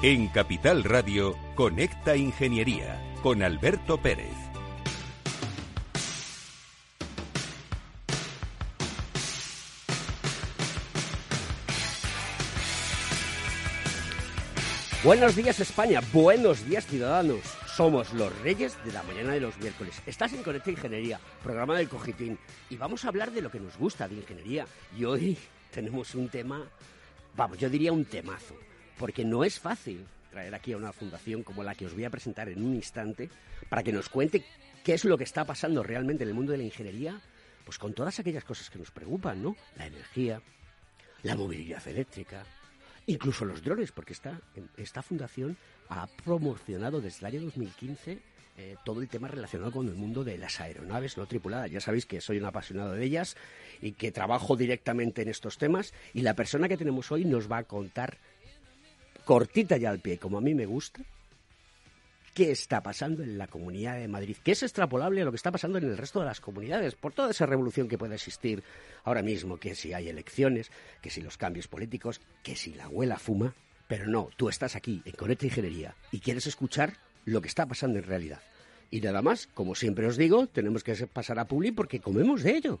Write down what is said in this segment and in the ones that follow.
En Capital Radio, Conecta Ingeniería con Alberto Pérez. Buenos días España, buenos días ciudadanos. Somos los reyes de la mañana de los miércoles. Estás en Conecta Ingeniería, programa del Cogitín, y vamos a hablar de lo que nos gusta de ingeniería. Y hoy tenemos un tema, vamos, yo diría un temazo, porque no es fácil traer aquí a una fundación como la que os voy a presentar en un instante para que nos cuente qué es lo que está pasando realmente en el mundo de la ingeniería, pues con todas aquellas cosas que nos preocupan, ¿no? La energía, la movilidad eléctrica, incluso los drones, porque esta, esta fundación ha promocionado desde el año 2015 eh, todo el tema relacionado con el mundo de las aeronaves no tripuladas. Ya sabéis que soy un apasionado de ellas y que trabajo directamente en estos temas y la persona que tenemos hoy nos va a contar cortita ya al pie, como a mí me gusta, qué está pasando en la Comunidad de Madrid, que es extrapolable a lo que está pasando en el resto de las comunidades, por toda esa revolución que puede existir ahora mismo, que si hay elecciones, que si los cambios políticos, que si la abuela fuma, pero no, tú estás aquí en Conecta Ingeniería y quieres escuchar lo que está pasando en realidad. Y nada más, como siempre os digo, tenemos que pasar a Publi porque comemos de ello.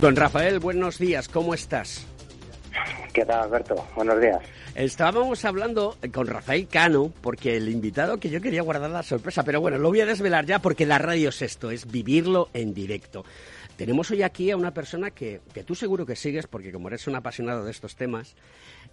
Don Rafael, buenos días, ¿cómo estás? ¿Qué tal, Alberto? Buenos días. Estábamos hablando con Rafael Cano, porque el invitado que yo quería guardar la sorpresa, pero bueno, lo voy a desvelar ya porque la radio es esto, es vivirlo en directo. Tenemos hoy aquí a una persona que, que tú seguro que sigues, porque como eres un apasionado de estos temas,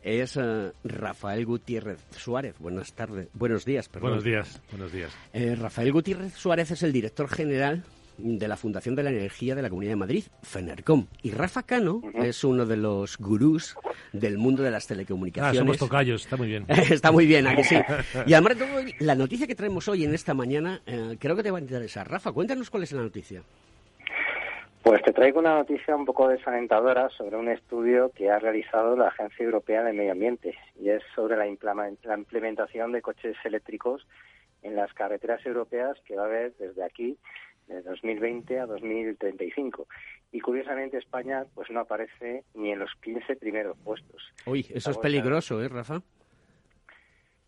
es uh, Rafael Gutiérrez Suárez. Buenas tardes, buenos días, perdón. Buenos días, buenos días. Eh, Rafael Gutiérrez Suárez es el director general de la Fundación de la Energía de la Comunidad de Madrid, FENERCOM. Y Rafa Cano es uno de los gurús del mundo de las telecomunicaciones. Ah, somos tocayos, está muy bien. está muy bien, aquí sí. Y además la noticia que traemos hoy en esta mañana, eh, creo que te va a interesar. Rafa, cuéntanos cuál es la noticia. Pues te traigo una noticia un poco desalentadora sobre un estudio que ha realizado la Agencia Europea de Medio Ambiente y es sobre la implementación de coches eléctricos en las carreteras europeas que va a haber desde aquí de 2020 a 2035. Y curiosamente España pues no aparece ni en los 15 primeros puestos. Uy, eso es peligroso, ¿eh, Rafa?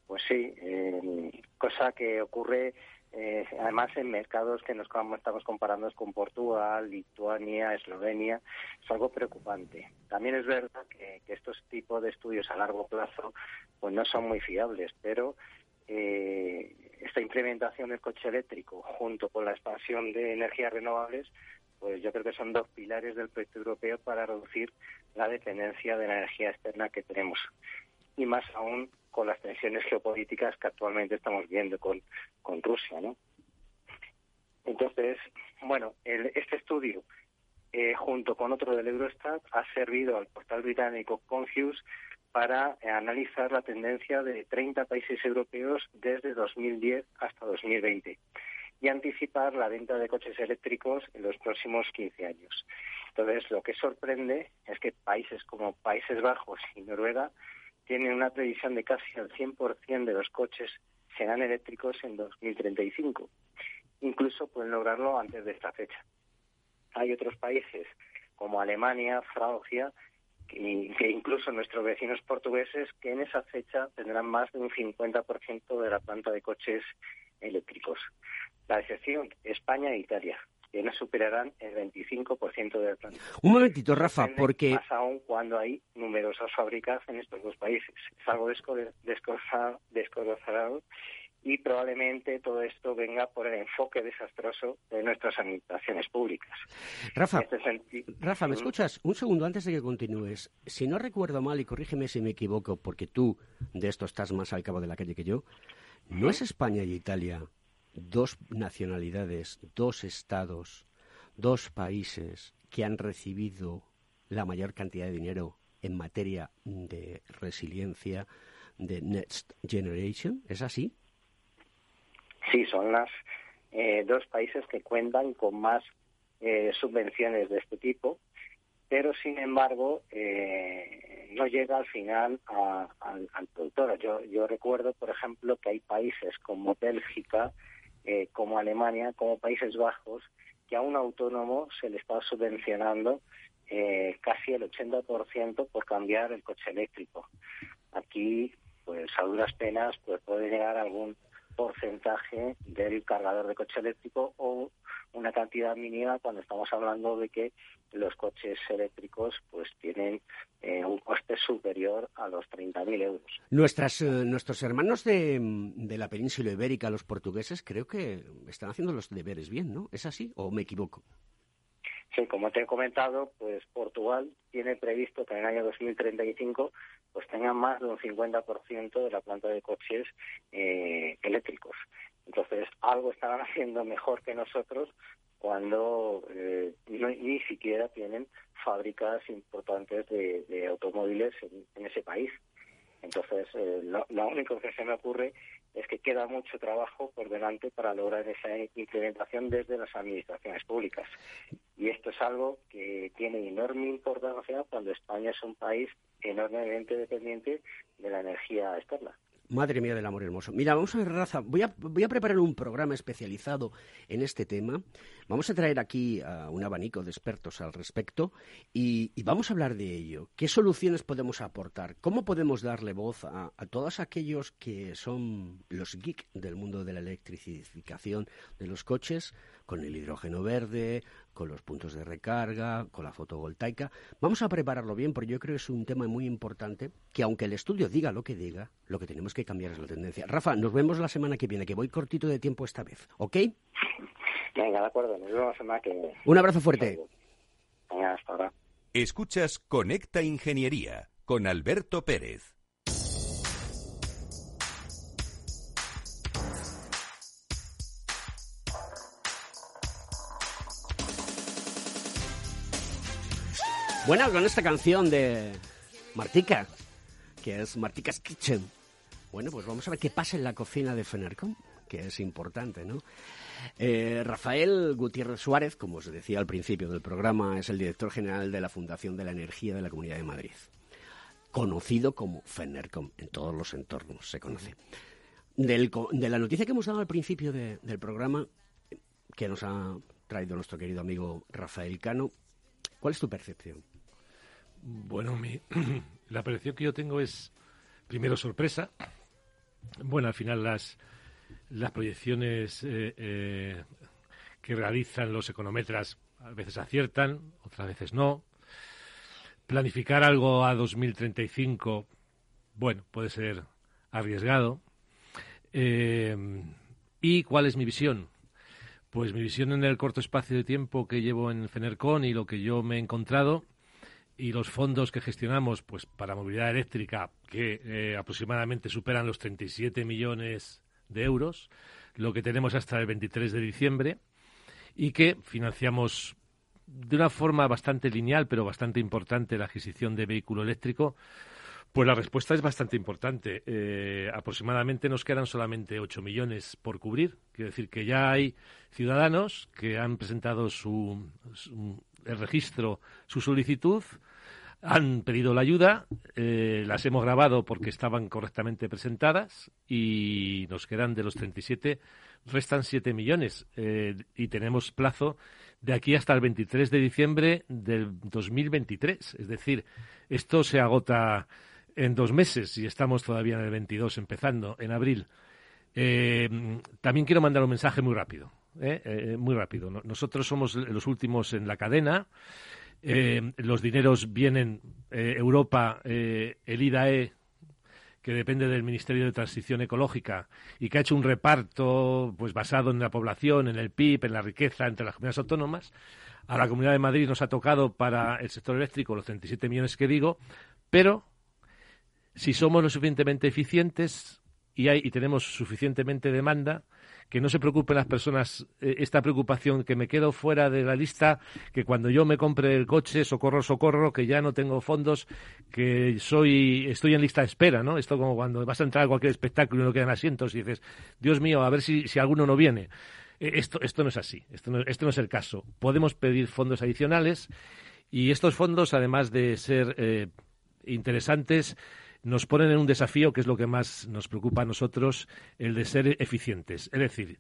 Pues sí, eh, cosa que ocurre eh, además en mercados que nos estamos comparando con Portugal, Lituania, Eslovenia, es algo preocupante. También es verdad que, que estos tipos de estudios a largo plazo pues no son muy fiables, pero eh, esta implementación del coche eléctrico junto con la expansión de energías renovables, pues yo creo que son dos pilares del proyecto europeo para reducir la dependencia de la energía externa que tenemos. Y más aún con las tensiones geopolíticas que actualmente estamos viendo con, con Rusia, ¿no? Entonces, bueno, el, este estudio, eh, junto con otro del Eurostat, ha servido al portal británico Confuse para analizar la tendencia de 30 países europeos desde 2010 hasta 2020 y anticipar la venta de coches eléctricos en los próximos 15 años. Entonces, lo que sorprende es que países como Países Bajos y Noruega tienen una previsión de casi el 100% de los coches serán eléctricos en 2035. Incluso pueden lograrlo antes de esta fecha. Hay otros países como Alemania, Francia, que, que incluso nuestros vecinos portugueses que en esa fecha tendrán más de un 50% de la planta de coches eléctricos. La excepción, España e Italia, que no superarán el 25% de la planta. Un momentito, Rafa, porque... Más aún cuando hay numerosas fábricas en estos dos países. Es algo desconocido y probablemente todo esto venga por el enfoque desastroso de nuestras administraciones públicas. Rafa, este Rafa, ¿me escuchas? Un segundo antes de que continúes. Si no recuerdo mal, y corrígeme si me equivoco, porque tú de esto estás más al cabo de la calle que yo, ¿no es España y Italia dos nacionalidades, dos estados, dos países que han recibido la mayor cantidad de dinero en materia de resiliencia de Next Generation? ¿Es así? Sí, son las eh, dos países que cuentan con más eh, subvenciones de este tipo, pero sin embargo eh, no llega al final al productor. Yo, yo recuerdo, por ejemplo, que hay países como Bélgica, eh, como Alemania, como Países Bajos, que a un autónomo se le está subvencionando eh, casi el 80% por cambiar el coche eléctrico. Aquí, pues a duras penas, pues puede llegar algún porcentaje del cargador de coche eléctrico o una cantidad mínima cuando estamos hablando de que los coches eléctricos pues tienen eh, un coste superior a los 30.000 euros. Nuestras, eh, nuestros hermanos de, de, la península ibérica, los portugueses, creo que están haciendo los deberes bien, ¿no? ¿Es así o me equivoco? Sí, como te he comentado, pues Portugal tiene previsto que en el año 2035 pues tenga más de un 50% de la planta de coches eh, eléctricos. Entonces, algo estarán haciendo mejor que nosotros cuando eh, ni siquiera tienen fábricas importantes de, automóviles en, ese país. Entonces, eh, lo, único que se me ocurre es que queda mucho trabajo por delante para lograr esa implementación desde las administraciones públicas. Y esto es algo que tiene enorme importancia cuando España es un país enormemente dependiente de la energía externa. Madre mía del amor hermoso. Mira, vamos a ver, Raza, voy a, voy a preparar un programa especializado en este tema. Vamos a traer aquí a un abanico de expertos al respecto y, vamos a hablar de ello. ¿Qué soluciones podemos aportar? ¿Cómo podemos darle voz a, a todos aquellos que son los geeks del mundo de la electrificación de los coches? con el hidrógeno verde, con los puntos de recarga, con la fotovoltaica. Vamos a prepararlo bien porque yo creo que es un tema muy importante que aunque el estudio diga lo que diga, lo que tenemos que cambiar es la tendencia. Rafa, nos vemos la semana que viene, que voy cortito de tiempo esta vez, ¿ok? Venga, de acuerdo, nos vemos la semana que viene. Un abrazo fuerte. Venga, hasta ahora. Escuchas Conecta Ingeniería con Alberto Pérez. Bueno, con esta canción de Martica, que es Martica's Kitchen. Bueno, pues vamos a ver qué pasa en la cocina de Fenercom, que es importante, ¿no? Eh, Rafael Gutiérrez Suárez, como os decía al principio del programa, es el director general de la Fundación de la Energía de la Comunidad de Madrid. Conocido como Fenercom, en todos los entornos se conoce. de la noticia que hemos dado al principio del programa, que nos ha traído nuestro querido amigo Rafael Cano, ¿cuál es tu percepción? Bueno, mi, la percepción que yo tengo es, primero, sorpresa. Bueno, al final las, las proyecciones eh, eh, que realizan los econometras a veces aciertan, otras veces no. Planificar algo a 2035, bueno, puede ser arriesgado. Eh, ¿Y cuál es mi visión? Pues mi visión en el corto espacio de tiempo que llevo en Fenercon y lo que yo me he encontrado y los fondos que gestionamos pues para movilidad eléctrica que eh, aproximadamente superan los 37 millones de euros, lo que tenemos hasta el 23 de diciembre y que financiamos de una forma bastante lineal pero bastante importante la adquisición de vehículo eléctrico, pues la respuesta es bastante importante. Eh, aproximadamente nos quedan solamente 8 millones por cubrir. Quiere decir que ya hay ciudadanos que han presentado su, el registro, su solicitud han pedido la ayuda, eh, las hemos grabado porque estaban correctamente presentadas y nos quedan de los 37, restan 7 millones eh, y tenemos plazo de aquí hasta el 23 de diciembre del 2023. Es decir, esto se agota en dos meses y estamos todavía en el 22, empezando en abril. Eh, también quiero mandar un mensaje muy rápido. muy rápido. Nosotros somos los últimos en la cadena. Eh, los dineros vienen, eh, Europa, eh, el IDAE, que depende del Ministerio de Transición Ecológica y que ha hecho un reparto pues basado en la población, en el PIB, en la riqueza entre las comunidades autónomas. A la Comunidad de Madrid nos ha tocado para el sector eléctrico los 37 millones que digo, pero si somos lo suficientemente eficientes y, hay, y tenemos suficientemente demanda, que no se preocupen las personas eh, esta preocupación, que me quedo fuera de la lista, que cuando yo me compre el coche, socorro, socorro, que ya no tengo fondos, que soy, estoy en lista de espera, ¿no? Esto como cuando vas a entrar a cualquier espectáculo y no quedan asientos y dices, Dios mío, a ver si, si alguno no viene. Eh, esto, esto no es así, esto no, esto no es el caso. Podemos pedir fondos adicionales y estos fondos, además de ser eh, interesantes, nos ponen en un desafío que es lo que más nos preocupa a nosotros, el de ser eficientes. Es decir,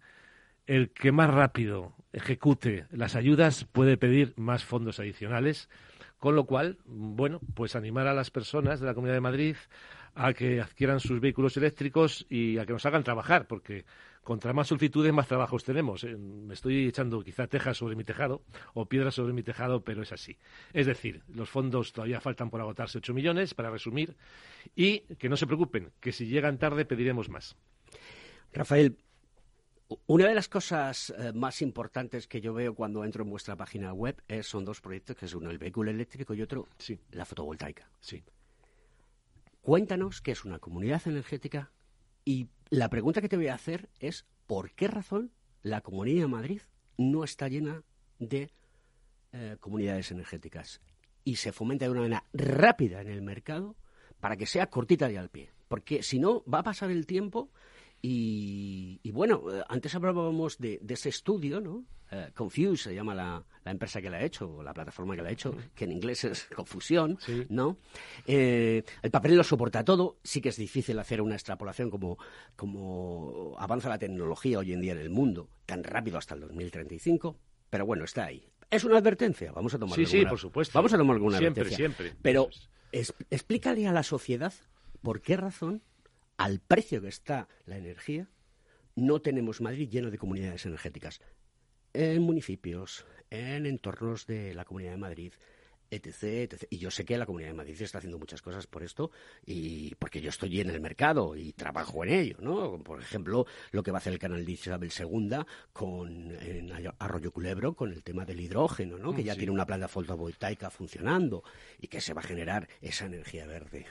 el que más rápido ejecute las ayudas puede pedir más fondos adicionales, con lo cual, bueno, pues animar a las personas de la Comunidad de Madrid a que adquieran sus vehículos eléctricos y a que nos hagan trabajar, porque contra más solicitudes, más trabajos tenemos. Eh, me estoy echando quizá tejas sobre mi tejado o piedras sobre mi tejado, pero es así. Es decir, los fondos todavía faltan por agotarse 8 millones, para resumir, y que no se preocupen, que si llegan tarde pediremos más. Rafael, una de las cosas eh, más importantes que yo veo cuando entro en vuestra página web es, son dos proyectos, que es uno el vehículo eléctrico y otro sí. la fotovoltaica. Sí. Cuéntanos qué es una comunidad energética y la pregunta que te voy a hacer es ¿por qué razón la Comunidad de Madrid no está llena de eh, comunidades energéticas y se fomenta de una manera rápida en el mercado para que sea cortita y al pie? Porque si no, va a pasar el tiempo y, bueno, eh, antes hablábamos de, ese estudio, ¿no? Eh, Confuse se llama la, empresa que la ha hecho, o la plataforma que la ha hecho, que en inglés es confusión, ¿no? Eh, el papel lo soporta todo, sí que es difícil hacer una extrapolación como, como avanza la tecnología hoy en día en el mundo, tan rápido hasta el 2035, pero bueno, está ahí. Es una advertencia, vamos a tomar Sí, sí, por supuesto. Vamos a tomar alguna siempre, advertencia. Siempre, siempre. Pero explícale a la sociedad por qué razón al precio que está la energía, no tenemos Madrid lleno de comunidades energéticas. En municipios, en entornos de la Comunidad de Madrid, etc, etc. Y yo sé que la Comunidad de Madrid está haciendo muchas cosas por esto y porque yo estoy en el mercado y trabajo en ello, ¿no? Por ejemplo, lo que va a hacer el canal de Isabel II con en Arroyo Culebro con el tema del hidrógeno, ¿no? Que ya tiene una planta fotovoltaica funcionando y que se va a generar esa energía verde.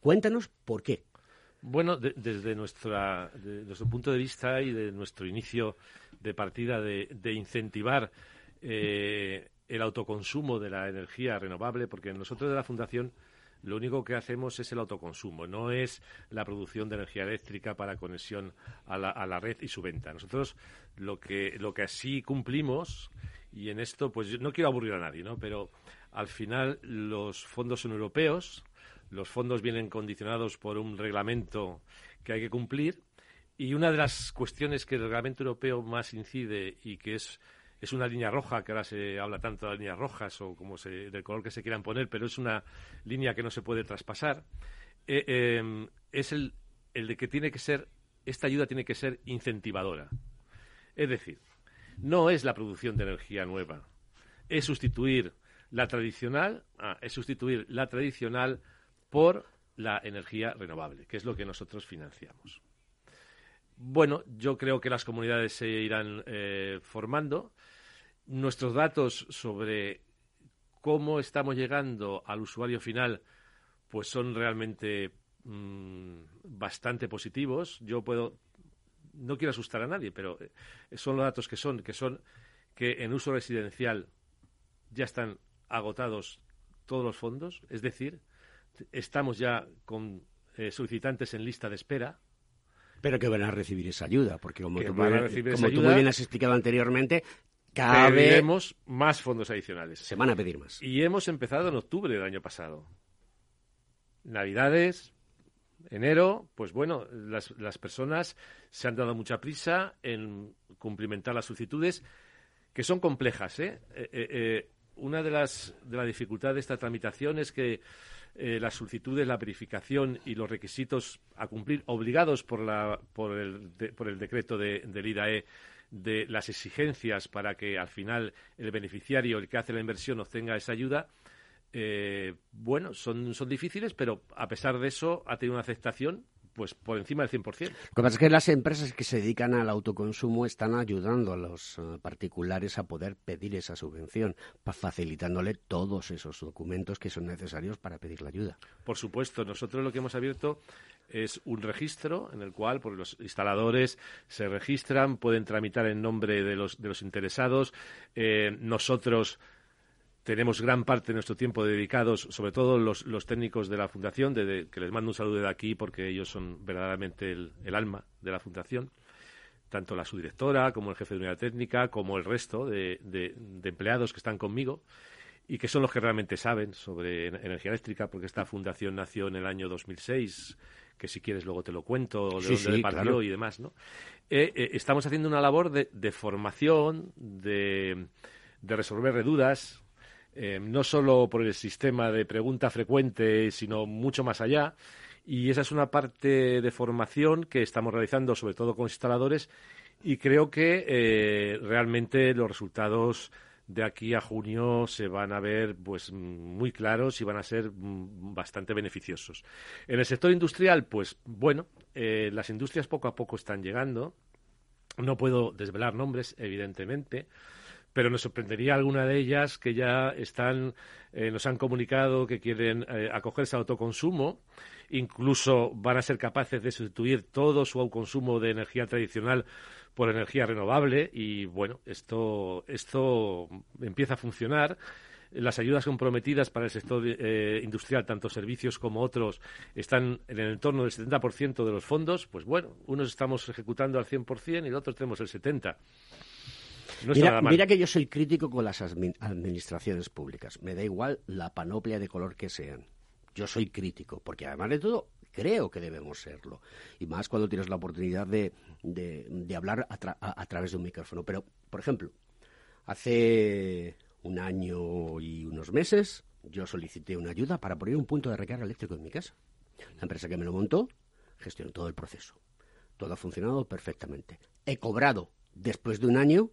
Cuéntanos por qué. Bueno, desde nuestra, nuestro punto de vista y de nuestro inicio de partida de, incentivar eh, el autoconsumo de la energía renovable, porque nosotros de la Fundación lo único que hacemos es el autoconsumo, no es la producción de energía eléctrica para conexión a la, a la red y su venta. Nosotros lo que, lo que así cumplimos, y en esto pues no quiero aburrir a nadie, ¿no? pero al final los fondos son europeos, los fondos vienen condicionados por un reglamento que hay que cumplir y una de las cuestiones que el reglamento europeo más incide y que es es una línea roja, que ahora se habla tanto de las líneas rojas o como se, del color que se quieran poner, pero es una línea que no se puede traspasar, eh, em, es el, el de que tiene que ser, esta ayuda tiene que ser incentivadora. Es decir, no es la producción de energía nueva, es sustituir la tradicional, ah, es sustituir la tradicional por la energía renovable, que es lo que nosotros financiamos. Bueno, yo creo que las comunidades se irán eh, formando. Nuestros datos sobre cómo estamos llegando al usuario final, pues son realmente mm, bastante positivos. Yo puedo, no quiero asustar a nadie, pero eh, son los datos que son, que son que en uso residencial ya están agotados todos los fondos, es decir, estamos ya con eh, solicitantes en lista de espera. Pero que van a recibir esa ayuda, porque como, tú, muy, bien has explicado anteriormente, Cada pediremos más fondos adicionales. se van a pedir más. Y hemos empezado en octubre del año pasado. Navidades, enero, pues bueno, las, las personas se han dado mucha prisa en cumplimentar las solicitudes, que son complejas. ¿eh? Eh, eh, eh, una de las, de las dificultades de esta tramitación es que eh, las solicitudes, la verificación y los requisitos a cumplir obligados por, la, por, el, de- por el decreto de, del IDAE de las exigencias para que al final el beneficiario, el que hace la inversión, obtenga esa ayuda, eh, bueno, son, son difíciles, pero a pesar de eso ha tenido una aceptación pues por encima del 100%. Lo que pasa es que las empresas que se dedican al autoconsumo están ayudando a los eh, particulares a poder pedir esa subvención, facilitándole todos esos documentos que son necesarios para pedir la ayuda. Por supuesto, nosotros lo que hemos abierto es un registro en el cual pues, los instaladores se registran, pueden tramitar en nombre de los, de los interesados. Eh, nosotros tenemos gran parte de nuestro tiempo dedicados, sobre todo los, los técnicos de la Fundación, de- de- que les mando un saludo de aquí porque ellos son verdaderamente el, el alma de la Fundación, tanto la subdirectora como el jefe de unidad técnica, como el resto de, de- de empleados que están conmigo y que son los que realmente saben sobre en- energía eléctrica, porque esta fundación nació en el año 2006, que si quieres luego te lo cuento, de Sí, dónde sí, partió claro. y demás, ¿no? Eh, eh, estamos haciendo una labor de, de formación, de, de resolver dudas, eh, no solo por el sistema de pregunta frecuente, sino mucho más allá. Y esa es una parte de formación que estamos realizando, sobre todo con instaladores, y creo que eh, realmente los resultados de aquí a junio se van a ver pues muy claros y van a ser mm, bastante beneficiosos. En el sector industrial, pues bueno, eh, las industrias poco a poco están llegando. No puedo desvelar nombres, evidentemente, pero nos sorprendería alguna de ellas que ya están, eh, nos han comunicado que quieren eh, acogerse al autoconsumo, incluso van a ser capaces de sustituir todo su consumo de energía tradicional por energía renovable y bueno, esto, esto empieza a funcionar. Las ayudas comprometidas para el sector eh, industrial, tanto servicios como otros, están en el entorno del 70% de los fondos. Pues bueno, unos estamos ejecutando al 100% y los otros tenemos el 70%. No Mira, que yo soy crítico con las admi- administraciones públicas. Me da igual la panoplia de color que sean. Yo soy crítico, porque además de todo, creo que debemos serlo. Y más cuando tienes la oportunidad de, de- de hablar a, tra- a- a través de un micrófono. Pero, por ejemplo, hace un año y unos meses yo solicité una ayuda para poner un punto de recarga eléctrico en mi casa. La empresa que me lo montó gestionó todo el proceso. Todo ha funcionado perfectamente. He cobrado después de un año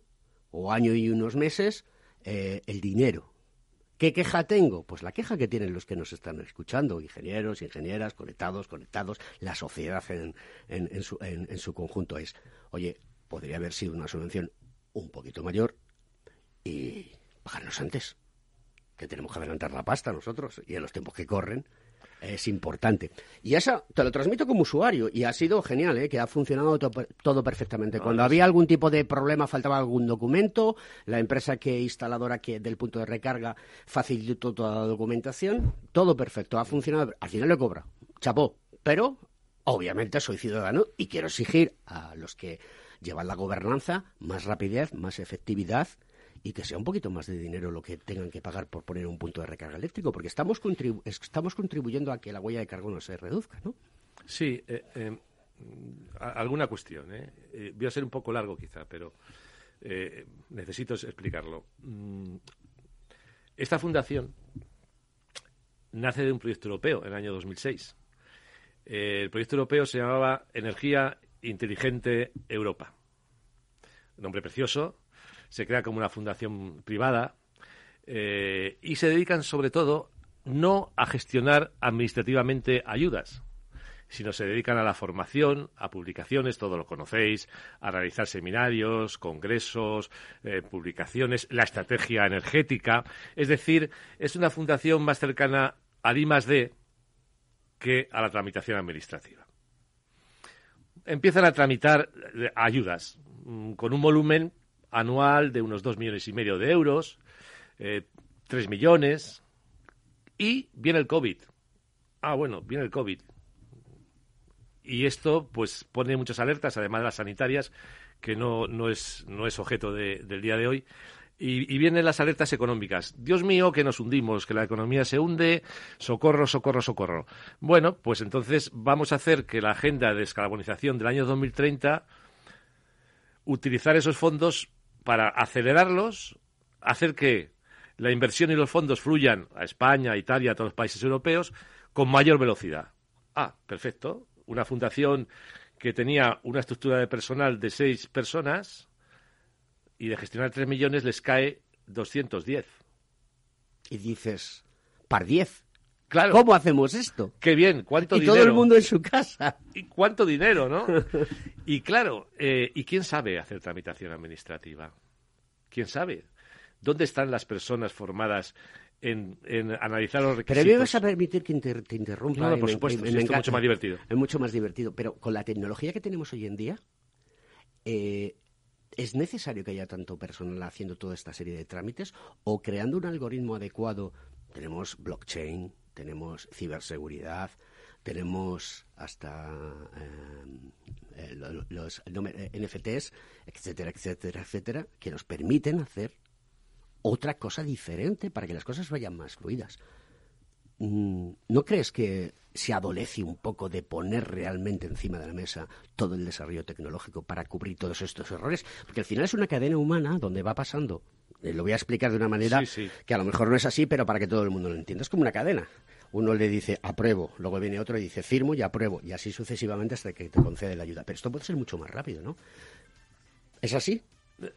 o año y unos meses eh, el dinero. ¿Qué queja tengo? Pues la queja que tienen los que nos están escuchando, ingenieros, ingenieras, conectados, conectados, la sociedad en, en- en su, en- en su conjunto es, oye, podría haber sido una subvención un poquito mayor y pagarnos antes, que tenemos que adelantar la pasta nosotros y en los tiempos que corren es importante. Y eso te lo transmito como usuario y ha sido genial, ¿eh? que ha funcionado to- todo perfectamente. Cuando había algún tipo de problema, faltaba algún documento, la empresa que instaladora que del punto de recarga facilitó toda la documentación, todo perfecto, ha funcionado. Al final le cobra, chapó, pero obviamente soy ciudadano y quiero exigir a los que llevan la gobernanza más rapidez, más efectividad y que sea un poquito más de dinero lo que tengan que pagar por poner un punto de recarga eléctrico, porque estamos, contribu- estamos contribuyendo a que la huella de carbono se reduzca, ¿no? Sí, eh, eh, alguna cuestión. ¿eh? Eh, voy a ser un poco largo quizá, pero necesito explicarlo. Mm, Esta fundación nace de un proyecto europeo en el año 2006. Eh, el proyecto europeo se llamaba Energía Inteligente Europa. Nombre precioso. Se crea como una fundación privada eh, y se dedican sobre todo no a gestionar administrativamente ayudas, sino se dedican a la formación, a publicaciones, todo lo conocéis, a realizar seminarios, congresos, eh, publicaciones, la estrategia energética. Es decir, es una fundación más cercana al I que a la tramitación administrativa. Empiezan a tramitar eh, ayudas mm, con un volumen anual de unos dos millones y medio de euros, eh, tres millones, y viene el COVID. Ah, bueno, viene el COVID. Y esto, pues, pone muchas alertas, además de las sanitarias, que no, no, es, no es objeto del día de hoy. Y, vienen las alertas económicas. Dios mío, que nos hundimos, que la economía se hunde, socorro, socorro, socorro. Bueno, pues entonces vamos a hacer que la agenda de descarbonización del año 2030, utilizar esos fondos para acelerarlos, hacer que la inversión y los fondos fluyan a España, a Italia, a todos los países europeos con mayor velocidad. Ah, perfecto. Una fundación que tenía una estructura de personal de seis personas y de gestionar 3 millones les cae 210. Y dices, par 10. Claro. ¿Cómo hacemos esto? Qué bien, cuánto dinero. Y todo el mundo en su casa. Y cuánto dinero, ¿no? y claro, eh, ¿y quién sabe hacer tramitación administrativa? ¿Quién sabe? ¿Dónde están las personas formadas en, analizar los requisitos? Pero me vas a permitir que te interrumpa. No, por supuesto, es mucho más divertido. Es mucho más divertido, pero con la tecnología que tenemos hoy en día, eh, ¿Es necesario que haya tanto personal haciendo toda esta serie de trámites o creando un algoritmo adecuado? Tenemos blockchain, tenemos ciberseguridad, tenemos hasta eh, los, NFTs, etcétera, etcétera, etcétera, que nos permiten hacer otra cosa diferente para que las cosas vayan más fluidas. Mm, ¿No crees que se adolece un poco de poner realmente encima de la mesa todo el desarrollo tecnológico para cubrir todos estos errores? Porque al final es una cadena humana donde va pasando. Eh, lo voy a explicar de una manera que a lo mejor no es así, pero para que todo el mundo lo entienda. Es como una cadena. Uno le dice apruebo, luego viene otro y dice firmo y apruebo, y así sucesivamente hasta que te concede la ayuda. Pero esto puede ser mucho más rápido, ¿no? ¿Es así?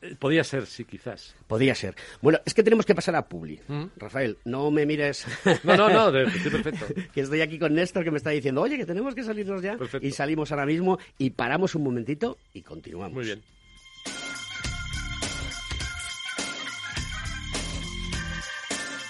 Eh, podía ser, sí, quizás. Podía ser. Bueno, es que tenemos que pasar a Publi. ¿Mm? Rafael, no me mires. No, no, no, estoy perfecto. que estoy aquí con Néstor que me está diciendo, oye, que tenemos que salirnos ya. Y salimos ahora mismo y paramos un momentito y continuamos. Muy bien.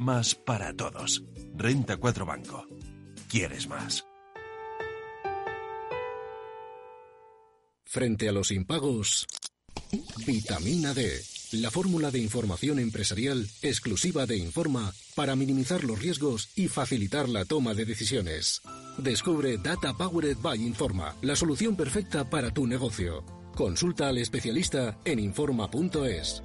más para todos. Renta 4 Banco. ¿Quieres más? Frente a los impagos, vitamina D, la fórmula de información empresarial exclusiva de Informa para minimizar los riesgos y facilitar la toma de decisiones. Descubre Data Powered by Informa, la solución perfecta para tu negocio. Consulta al especialista en Informa.es.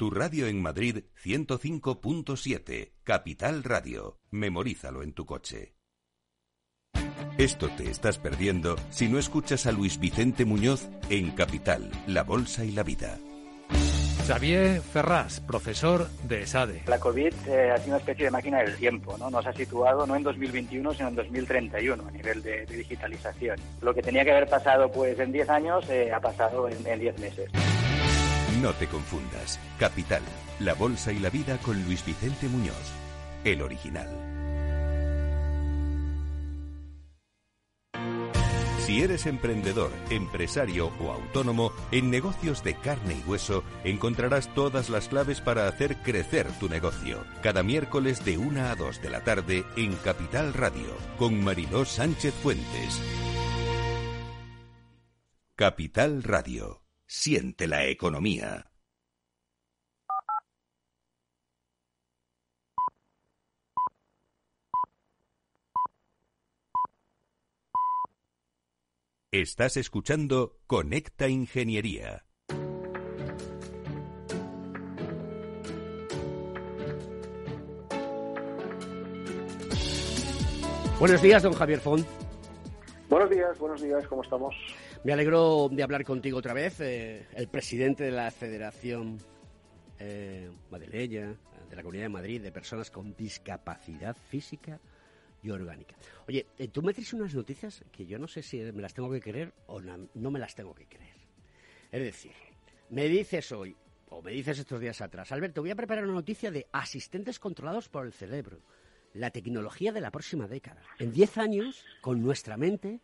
Tu radio en Madrid 105.7, Capital Radio. Memorízalo en tu coche. Esto te estás perdiendo si no escuchas a Luis Vicente Muñoz en Capital, La Bolsa y la Vida. Xavier Ferraz, profesor de ESADE. La COVID eh, ha sido una especie de máquina del tiempo, ¿no? Nos ha situado no en 2021, sino en 2031 a nivel de, digitalización. Lo que tenía que haber pasado pues en 10 años eh, ha pasado en 10 meses. No te confundas. Capital, La Bolsa y la Vida con Luis Vicente Muñoz, el original. Si eres emprendedor, empresario o autónomo, en negocios de carne y hueso encontrarás todas las claves para hacer crecer tu negocio. Cada miércoles de 1 a 2 de la tarde en Capital Radio, con Mariló Sánchez Fuentes. Capital Radio. Siente la economía. Estás escuchando Conecta Ingeniería. Buenos días, don Javier Font. Buenos días, buenos días, ¿cómo estamos? Me alegro de hablar contigo otra vez, eh, el presidente de la Federación eh, Madrileña, de la Comunidad de Madrid, de personas con discapacidad física y orgánica. Oye, eh, tú me traes unas noticias que yo no sé si me las tengo que creer o no, no me las tengo que creer. Es decir, me dices hoy, o me dices estos días atrás, Alberto, voy a preparar una noticia de asistentes controlados por el cerebro la tecnología de la próxima década. En 10 años, con nuestra mente,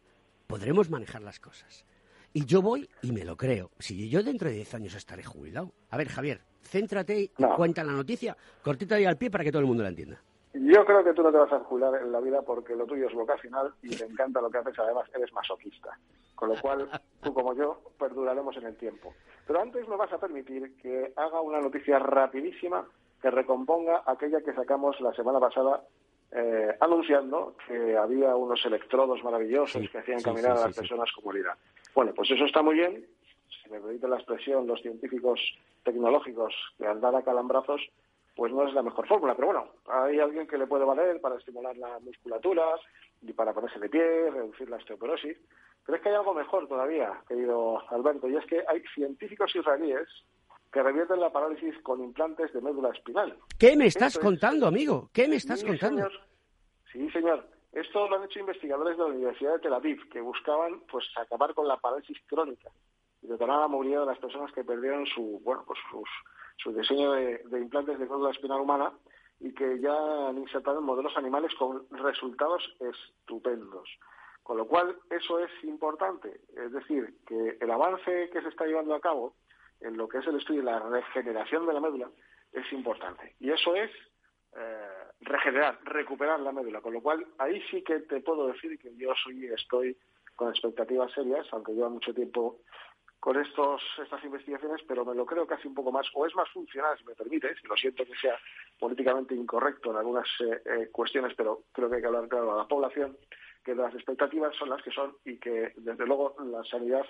podremos manejar las cosas. Y yo voy y me lo creo. Si yo dentro de 10 años estaré jubilado. A ver, Javier, céntrate y cuenta la noticia, cortita y al pie para que todo el mundo la entienda. Yo creo que tú no te vas a jubilar en la vida porque lo tuyo es vocacional y te encanta lo que haces, además eres masoquista. Con lo cual, tú como yo, perduraremos en el tiempo. Pero antes me vas a permitir que haga una noticia rapidísima que recomponga aquella que sacamos la semana pasada eh, anunciando que había unos electrodos maravillosos que hacían caminar a las personas con movilidad. Bueno, pues eso está muy bien. Si me permite la expresión, los científicos tecnológicos que andar a calambrazos, pues no es la mejor fórmula. Pero bueno, hay alguien que le puede valer para estimular la musculatura y para ponerse de pie, reducir la osteoporosis. Pero es que hay algo mejor todavía, querido Alberto, y es que hay científicos israelíes que revierten la parálisis con implantes de médula espinal. ¿Qué me estás contando, amigo? ¿Qué me estás contando? Sí, señor. Esto lo han hecho investigadores de la Universidad de Tel Aviv, que buscaban pues acabar con la parálisis crónica y detonar la movilidad de las personas que perdieron su bueno pues su diseño de, implantes de médula espinal humana y que ya han insertado en modelos animales con resultados estupendos. Con lo cual, eso es importante. Es decir, que el avance que se está llevando a cabo en lo que es el estudio de la regeneración de la médula es importante. Y eso es eh, regenerar, recuperar la médula. Con lo cual, ahí sí que te puedo decir que yo soy, estoy con expectativas serias, aunque lleva mucho tiempo con estos, estas investigaciones, pero me lo creo casi un poco más, o es más funcional, si me permites, y lo siento que sea políticamente incorrecto en algunas eh, eh, cuestiones, pero creo que hay que hablar claro a la población, que las expectativas son las que son y que, desde luego, la sanidad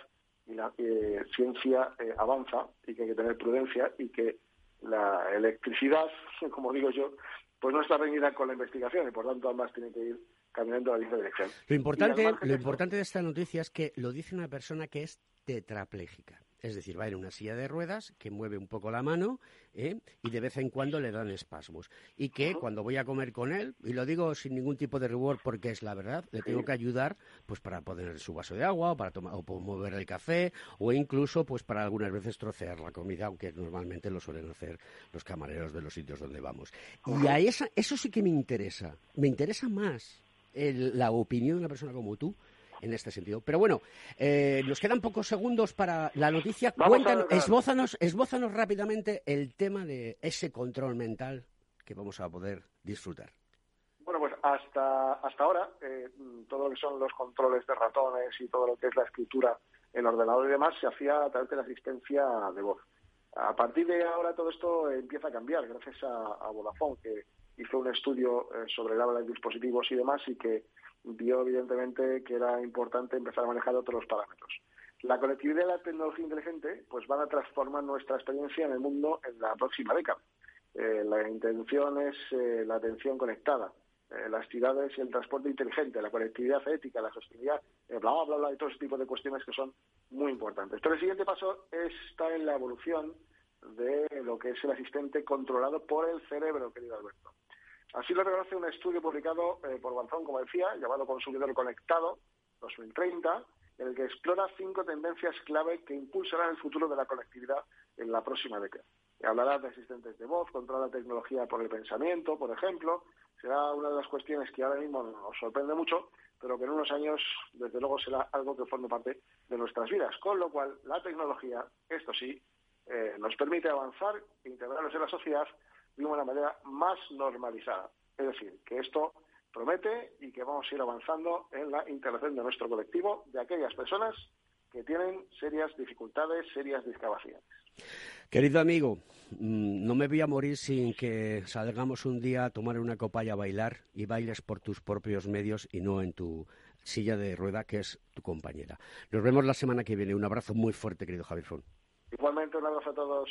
y la eh, ciencia eh, avanza y que hay que tener prudencia y que la electricidad, como digo yo, pues no está reñida con la investigación y por tanto ambas tienen que ir caminando a la misma dirección. Lo importante, lo importante de esta noticia es que lo dice una persona que es tetrapléjica. Es decir, va en una silla de ruedas que mueve un poco la mano ¿eh? y de vez en cuando le dan espasmos. Y que cuando voy a comer con él, y lo digo sin ningún tipo de rubor porque es la verdad, le tengo que ayudar pues para poner su vaso de agua o para tomar o mover el café o incluso pues para algunas veces trocear la comida, aunque normalmente lo suelen hacer los camareros de los sitios donde vamos. Y a esa, eso sí que me interesa. Me interesa más la opinión de una persona como tú en este sentido. Pero bueno, eh, nos quedan pocos segundos para la noticia. Cuéntanos, esbózanos, esbózanos rápidamente el tema de ese control mental que vamos a poder disfrutar. Bueno, pues hasta, hasta ahora, eh, todo lo que son los controles de ratones y todo lo que es la escritura en ordenador y demás se hacía a través de la asistencia de voz. A partir de ahora todo esto empieza a cambiar gracias a, a Vodafone, que hizo un estudio eh, sobre el habla de dispositivos y demás y que vio evidentemente que era importante empezar a manejar otros parámetros. La conectividad y la tecnología inteligente pues van a transformar nuestra experiencia en el mundo en la próxima década. Eh, la intención es eh, la atención conectada, eh, las ciudades y el transporte inteligente, la conectividad ética, la sostenibilidad, bla, bla, bla, y todo ese tipo de cuestiones que son muy importantes. Pero el siguiente paso está en la evolución de lo que es el asistente controlado por el cerebro, querido Alberto. Así lo reconoce un estudio publicado eh, por Banzón, como decía, llamado Consumidor Conectado 2030, en el que explora cinco tendencias clave que impulsarán el futuro de la conectividad en la próxima década. Hablará de asistentes de voz, contra la tecnología por el pensamiento, por ejemplo. Será una de las cuestiones que ahora mismo nos sorprende mucho, pero que en unos años, desde luego, será algo que forme parte de nuestras vidas. Con lo cual, la tecnología, esto sí, eh, nos permite avanzar e integrarnos en la sociedad de una manera más normalizada. Es decir, que esto promete y que vamos a ir avanzando en la integración de nuestro colectivo de aquellas personas que tienen serias dificultades, serias discapacidades. Querido amigo, mm, no me voy a morir sin que salgamos un día a tomar una copa y a bailar y bailes por tus propios medios y no en tu silla de rueda que es tu compañera. Nos vemos la semana que viene. Un abrazo muy fuerte, querido Javier Fon. Igualmente, un abrazo a todos.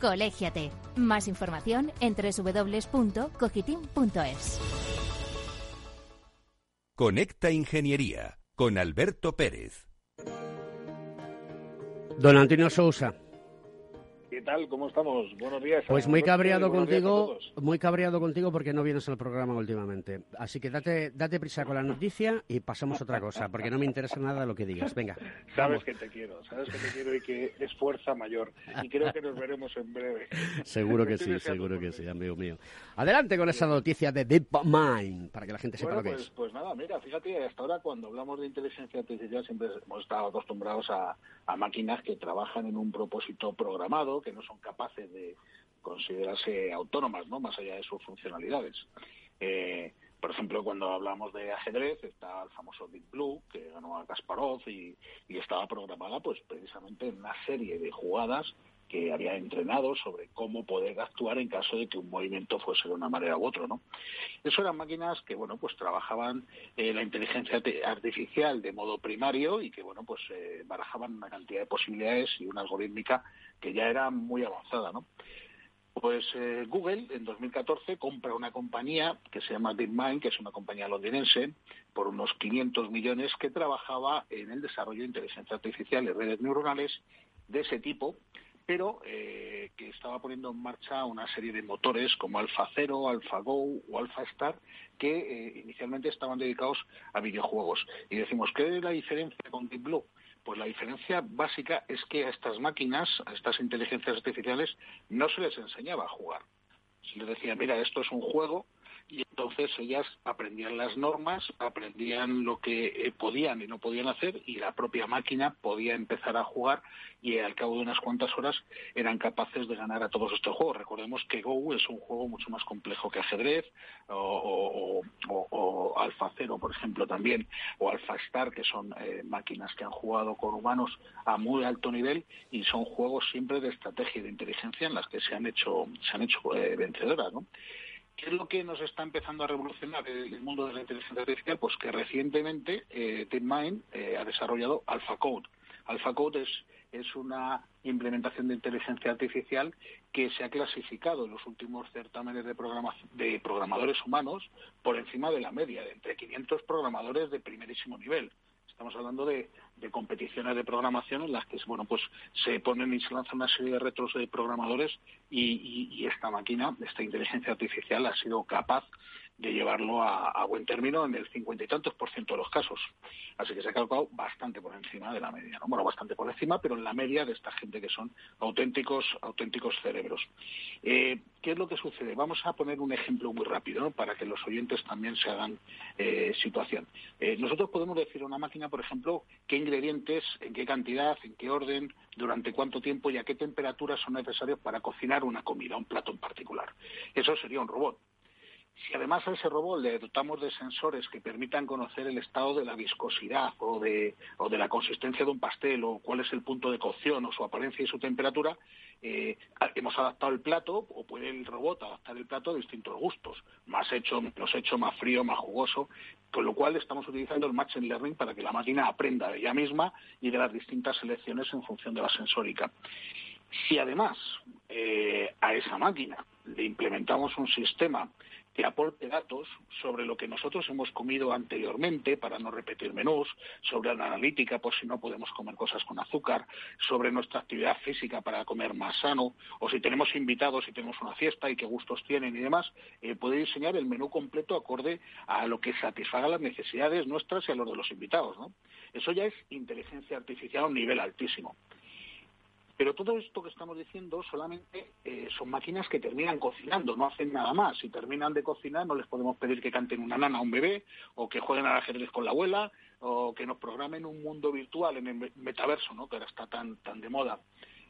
Colégiate. Más información en www.cogitim.es. Conecta Ingeniería con Alberto Pérez. Don Antonio Sousa. ¿Qué tal? ¿Cómo estamos? Buenos días. Pues muy cabreado contigo, muy cabreado contigo porque no vienes al programa últimamente. Así que date, date prisa con la noticia y pasamos a otra cosa, porque no me interesa nada lo que digas. Venga. Sabes que te quiero, sabes que te quiero y que es fuerza mayor. Y creo que nos veremos en breve. Seguro que sí, seguro que sí, amigo mío. Adelante con esa noticia de DeepMind, para que la gente sepa lo que pues, es. Pues nada, mira, fíjate, hasta ahora cuando hablamos de inteligencia artificial siempre hemos estado acostumbrados a, a máquinas que trabajan en un propósito programado, que no son capaces de considerarse autónomas, ¿no? Más allá de sus funcionalidades. Eh, por ejemplo, cuando hablamos de ajedrez, está el famoso Deep Blue, que ganó a Kasparov y, y estaba programada pues precisamente en una serie de jugadas que había entrenado sobre cómo poder actuar en caso de que un movimiento fuese de una manera u otra, ¿no? Eso eran máquinas que, bueno, pues trabajaban eh, la inteligencia artificial de modo primario y que, bueno, pues eh, barajaban una cantidad de posibilidades y una algorítmica que ya era muy avanzada, ¿no? Pues eh, Google en 2014 compra una compañía que se llama DeepMind, que es una compañía londinense, por unos 500 millones que trabajaba en el desarrollo de inteligencia artificial y redes neuronales de ese tipo pero eh, que estaba poniendo en marcha una serie de motores como AlphaZero, AlphaGo o AlphaStar que eh, inicialmente estaban dedicados a videojuegos. Y decimos, ¿qué es la diferencia con Deep Blue? Pues la diferencia básica es que a estas máquinas, a estas inteligencias artificiales, no se les enseñaba a jugar. Se les decía, mira, esto es un juego, y entonces ellas aprendían las normas, aprendían lo que eh, podían y no podían hacer y la propia máquina podía empezar a jugar y al cabo de unas cuantas horas eran capaces de ganar a todos estos juegos. Recordemos que Go es un juego mucho más complejo que ajedrez o, o, Alpha Zero, por ejemplo, también, o Alpha Star, que son eh, máquinas que han jugado con humanos a muy alto nivel y son juegos siempre de estrategia y de inteligencia en las que se han hecho, se han hecho eh, vencedoras, ¿no? ¿Qué es lo que nos está empezando a revolucionar el, mundo de la inteligencia artificial? Pues que recientemente eh, eh, ha desarrollado AlphaCode. AlphaCode es, es una implementación de inteligencia artificial que se ha clasificado en los últimos certámenes de, de programadores humanos por encima de la media, de entre 500 programadores de primerísimo nivel. Estamos hablando de, competiciones de programación en las que bueno pues se ponen y se lanzan una serie de retos de programadores y esta máquina, esta inteligencia artificial, ha sido capaz de llevarlo a, buen término en el cincuenta y tantos por ciento de los casos. Así que se ha calculado bastante por encima de la media, ¿no? Bueno, bastante por encima, pero en la media de esta gente que son auténticos, auténticos cerebros. Eh, ¿Qué es lo que sucede? Vamos a poner un ejemplo muy rápido para que los oyentes también se hagan eh, situación. Eh, nosotros podemos decir a una máquina, por ejemplo, qué ingredientes, en qué cantidad, en qué orden, durante cuánto tiempo y a qué temperaturas son necesarios para cocinar una comida, un plato en particular. Eso sería un robot. Si además a ese robot le dotamos de sensores que permitan conocer el estado de la viscosidad o de, o de la consistencia de un pastel o cuál es el punto de cocción o su apariencia y su temperatura, eh, hemos adaptado el plato o puede el robot adaptar el plato a distintos gustos, más hecho, menos hecho, más frío, más jugoso, con lo cual estamos utilizando el Machine Learning para que la máquina aprenda de ella misma y de las distintas selecciones en función de la sensórica. Si además eh, a esa máquina le implementamos un sistema que aporte datos sobre lo que nosotros hemos comido anteriormente para no repetir menús, sobre la analítica por si no podemos comer cosas con azúcar, sobre nuestra actividad física para comer más sano, o si tenemos invitados y tenemos una fiesta y qué gustos tienen y demás, eh, puede diseñar el menú completo acorde a lo que satisfaga las necesidades nuestras y a los de los invitados. ¿no? Eso ya es inteligencia artificial a un nivel altísimo. Pero todo esto que estamos diciendo solamente eh, son máquinas que terminan cocinando, no hacen nada más. Si terminan de cocinar, no les podemos pedir que canten una nana a un bebé, o que jueguen al ajedrez con la abuela, o que nos programen un mundo virtual en el metaverso, ¿no? que ahora está tan, tan de moda.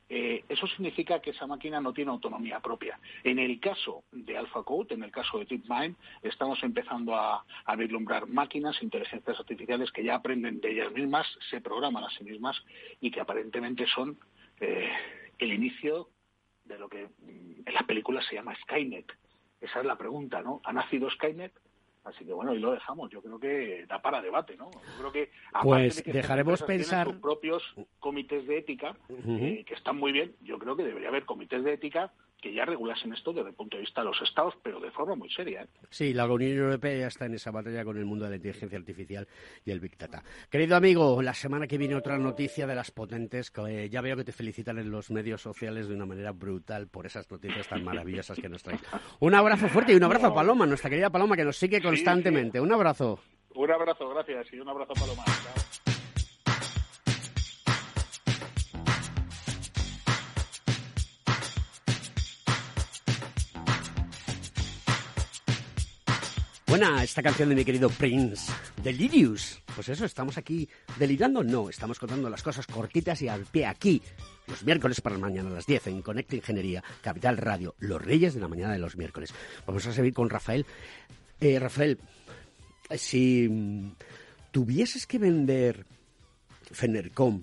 Eh, eso significa que esa máquina no tiene autonomía propia. En el caso de AlphaCode, en el caso de DeepMind, estamos empezando a, vislumbrar máquinas, inteligencias artificiales que ya aprenden de ellas mismas, se programan a sí mismas y que aparentemente son eh, el inicio de lo que en las películas se llama Skynet. Esa es la pregunta, ¿no? ¿Ha nacido Skynet? Así que bueno, y lo dejamos. Yo creo que da para debate, ¿no? Yo creo que pues dejaremos pensar sus propios comités de ética eh, que están muy bien. Yo creo que debería haber comités de ética que ya regulasen esto desde el punto de vista de los estados, pero de forma muy seria. ¿eh? Sí, la Unión Europea ya está en esa batalla con el mundo de la inteligencia artificial y el Big Data. Querido amigo, la semana que viene otra noticia de las potentes, que eh, ya veo que te felicitan en los medios sociales de una manera brutal por esas noticias tan maravillosas que nos traes. Un abrazo fuerte y un abrazo a Paloma, nuestra querida Paloma, que nos sigue constantemente. Un abrazo. Un abrazo, gracias, y un abrazo a Paloma. Buena esta canción de mi querido Prince, Delirious. Pues eso, estamos aquí delirando, no, estamos contando las cosas cortitas y al pie aquí, los miércoles para mañana a las 10 en Conecta Ingeniería, Capital Radio, los reyes de la mañana de los miércoles. Vamos a seguir con Rafael. Eh, Rafael, si tuvieses que vender Fenercom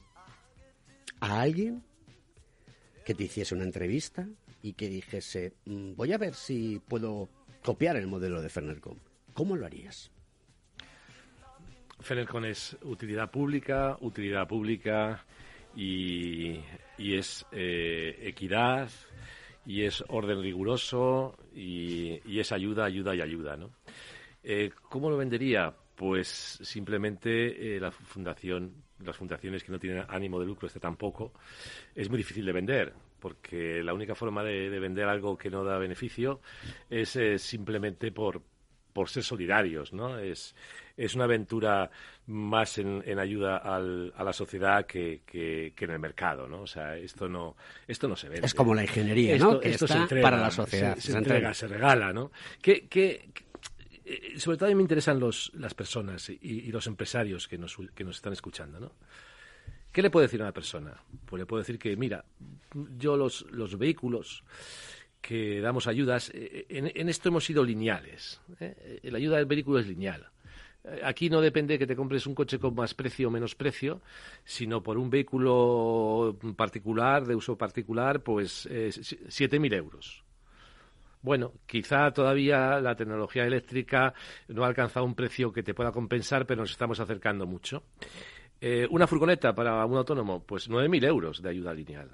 a alguien que te hiciese una entrevista y que dijese, mm, voy a ver si puedo copiar el modelo de Fenercom. ¿Cómo lo harías? Fenercon es utilidad pública, utilidad pública y, es eh, equidad y es orden riguroso y, es ayuda, ayuda y ayuda, ¿no? Eh, ¿Cómo lo vendería? Pues simplemente eh, la fundación, las fundaciones que no tienen ánimo de lucro, este tampoco, es muy difícil de vender porque la única forma de, vender algo que no da beneficio es simplemente por, por ser solidarios, ¿no? Es, es una aventura más en, ayuda al, a la sociedad que, que, en el mercado, ¿no? O sea, esto no, esto no se vende. Es como la ingeniería, ¿no? Esto, se entrega, para la sociedad. Se, entrega, se regala, ¿no? Que, que, eh, sobre todo a mí me interesan los, las personas y, los empresarios que nos, que nos están escuchando, ¿no? ¿Qué le puedo decir a una persona? Pues le puedo decir que, mira, yo los, los vehículos que damos ayudas, eh, en, esto hemos sido lineales. ¿eh? La ayuda del vehículo es lineal. Eh, aquí no depende que te compres un coche con más precio o menos precio, sino por un vehículo particular, de uso particular, pues eh, 7.000 euros. Bueno, quizá todavía la tecnología eléctrica no ha alcanzado un precio que te pueda compensar, pero nos estamos acercando mucho. una furgoneta para un autónomo, pues 9.000 euros de ayuda lineal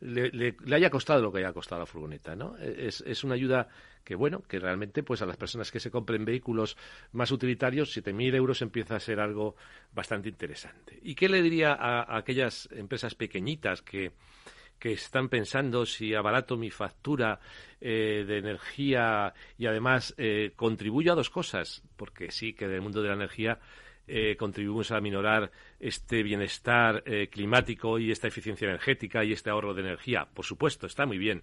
le, haya costado lo que haya costado la furgoneta, ¿no? Es, es, una ayuda que, bueno, que realmente, pues a las personas que se compren vehículos más utilitarios, 7.000 euros empieza a ser algo bastante interesante. ¿Y qué le diría a, aquellas empresas pequeñitas que, que están pensando si abarato mi factura eh, de energía y además eh, contribuyo a dos cosas, porque sí que en el mundo de la energía eh, contribuimos a minorar este bienestar eh, climático y esta eficiencia energética y este ahorro de energía. Por supuesto, está muy bien.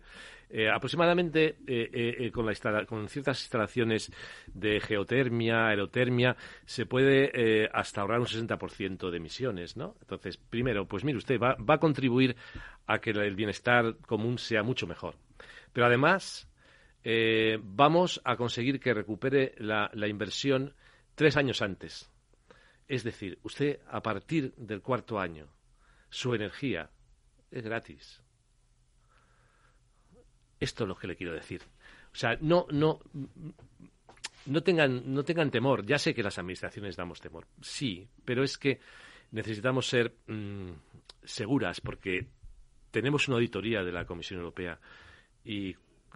Eh, aproximadamente con, con, ciertas instalaciones de geotermia, aerotermia, se puede hasta ahorrar un 60% de emisiones, ¿no? Entonces, primero, pues mire usted, va, a contribuir a que el bienestar común sea mucho mejor. Pero además, vamos a conseguir que recupere la inversión tres años antes es decir, usted a partir del cuarto año, su energía es gratis. Esto es lo que le quiero decir. O sea, no, no, no tengan, no tengan temor. Ya sé que las administraciones damos temor. Sí, pero es que necesitamos ser mm, seguras porque tenemos una auditoría de la Comisión Europea y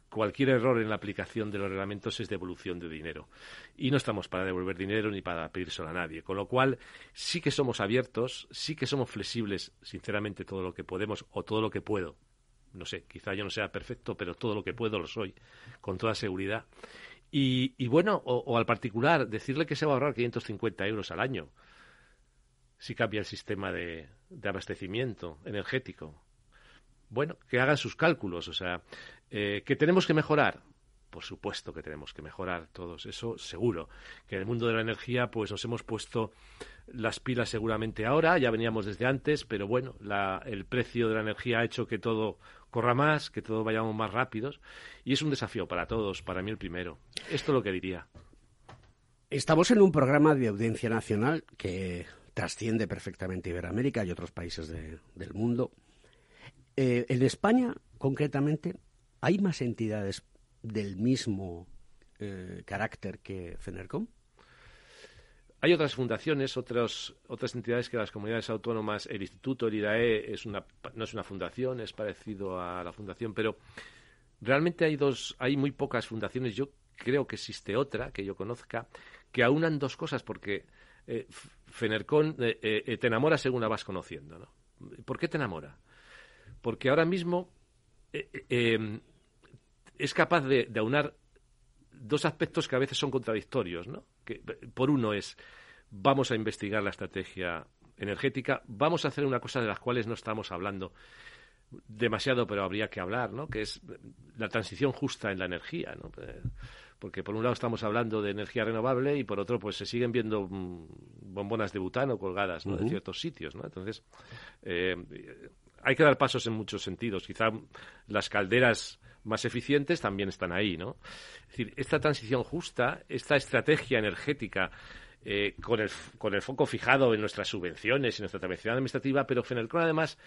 cualquier error en la aplicación de los reglamentos es devolución de dinero. Y no estamos para devolver dinero ni para pedírselo a nadie. Con lo cual, sí que somos abiertos, sí que somos flexibles, sinceramente, todo lo que podemos o todo lo que puedo. No sé, quizá yo no sea perfecto, pero todo lo que puedo lo soy, con toda seguridad. Y, bueno, o, al particular, decirle que se va a ahorrar 550 euros al año si cambia el sistema de abastecimiento energético bueno, que hagan sus cálculos. O sea, eh, que tenemos que mejorar. Por supuesto que tenemos que mejorar todos, eso seguro. Que en el mundo de la energía, pues nos hemos puesto las pilas seguramente ahora, ya veníamos desde antes, pero bueno, el precio de la energía ha hecho que todo corra más, que todos vayamos más rápidos, y es un desafío para todos, para mí el primero. Esto es lo que diría. Estamos en un programa de audiencia nacional que trasciende perfectamente Iberoamérica y otros países del mundo. Eh, en España, concretamente, ¿hay más entidades del mismo eh, carácter que FENERCOM? Hay otras fundaciones, otras otras entidades que las comunidades autónomas, el Instituto, el IDAE, no es una fundación, es parecido a la fundación, pero realmente hay dos, hay muy pocas fundaciones. Yo creo que existe otra que yo conozca que aunan dos cosas, porque eh, Fenercon eh, te enamora según la vas conociendo. ¿no? ¿Por qué te enamora? Porque ahora mismo em, es capaz de, de aunar dos aspectos que a veces son contradictorios, ¿no? Que, por uno es, vamos a investigar la estrategia energética, vamos a hacer una cosa de las cuales no estamos hablando demasiado, pero habría que hablar, ¿no? Que es la transición justa en la energía, ¿no? Porque por un lado estamos hablando de energía renovable y por otro, pues se siguen viendo mm, bombonas de butano colgadas, ¿no? En ciertos sitios, ¿no? Entonces, eh, hay que dar pasos en muchos sentidos. Quizá las calderas más eficientes también están ahí, ¿no? Es decir, esta transición justa, esta estrategia energética eh, con, el, con el foco fijado en nuestras subvenciones y nuestra tramitación administrativa, pero Fenelcon además,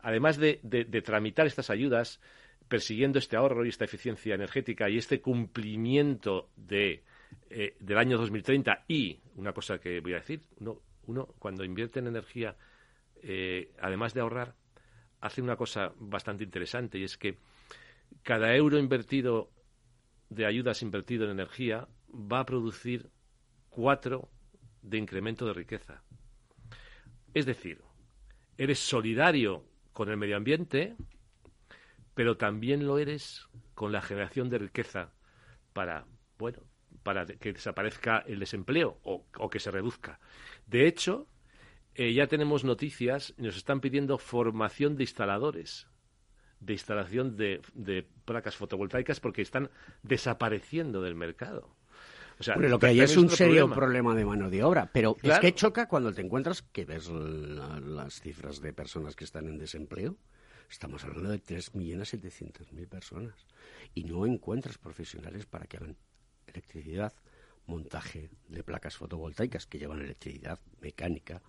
además de, tramitar estas ayudas, persiguiendo este ahorro y esta eficiencia energética y este cumplimiento de, eh, del año 2030 y, una cosa que voy a decir, uno, uno cuando invierte en energía, eh, además de ahorrar, hace una cosa bastante interesante y es que cada euro invertido de ayudas invertido en energía va a producir cuatro de incremento de riqueza. Es decir, eres solidario con el medio ambiente, pero también lo eres con la generación de riqueza para, bueno, para que desaparezca el desempleo o, que se reduzca. De hecho, eh, ya tenemos noticias, nos están pidiendo formación de instaladores de instalación de, placas fotovoltaicas porque están desapareciendo del mercado. O sea, lo que hay es un serio problema. de mano de obra, pero es que choca cuando te encuentras que ves las cifras de personas que están en desempleo. Estamos hablando de 3.700.000 personas y no encuentras profesionales para que hagan electricidad, montaje de placas fotovoltaicas que llevan electricidad mecánica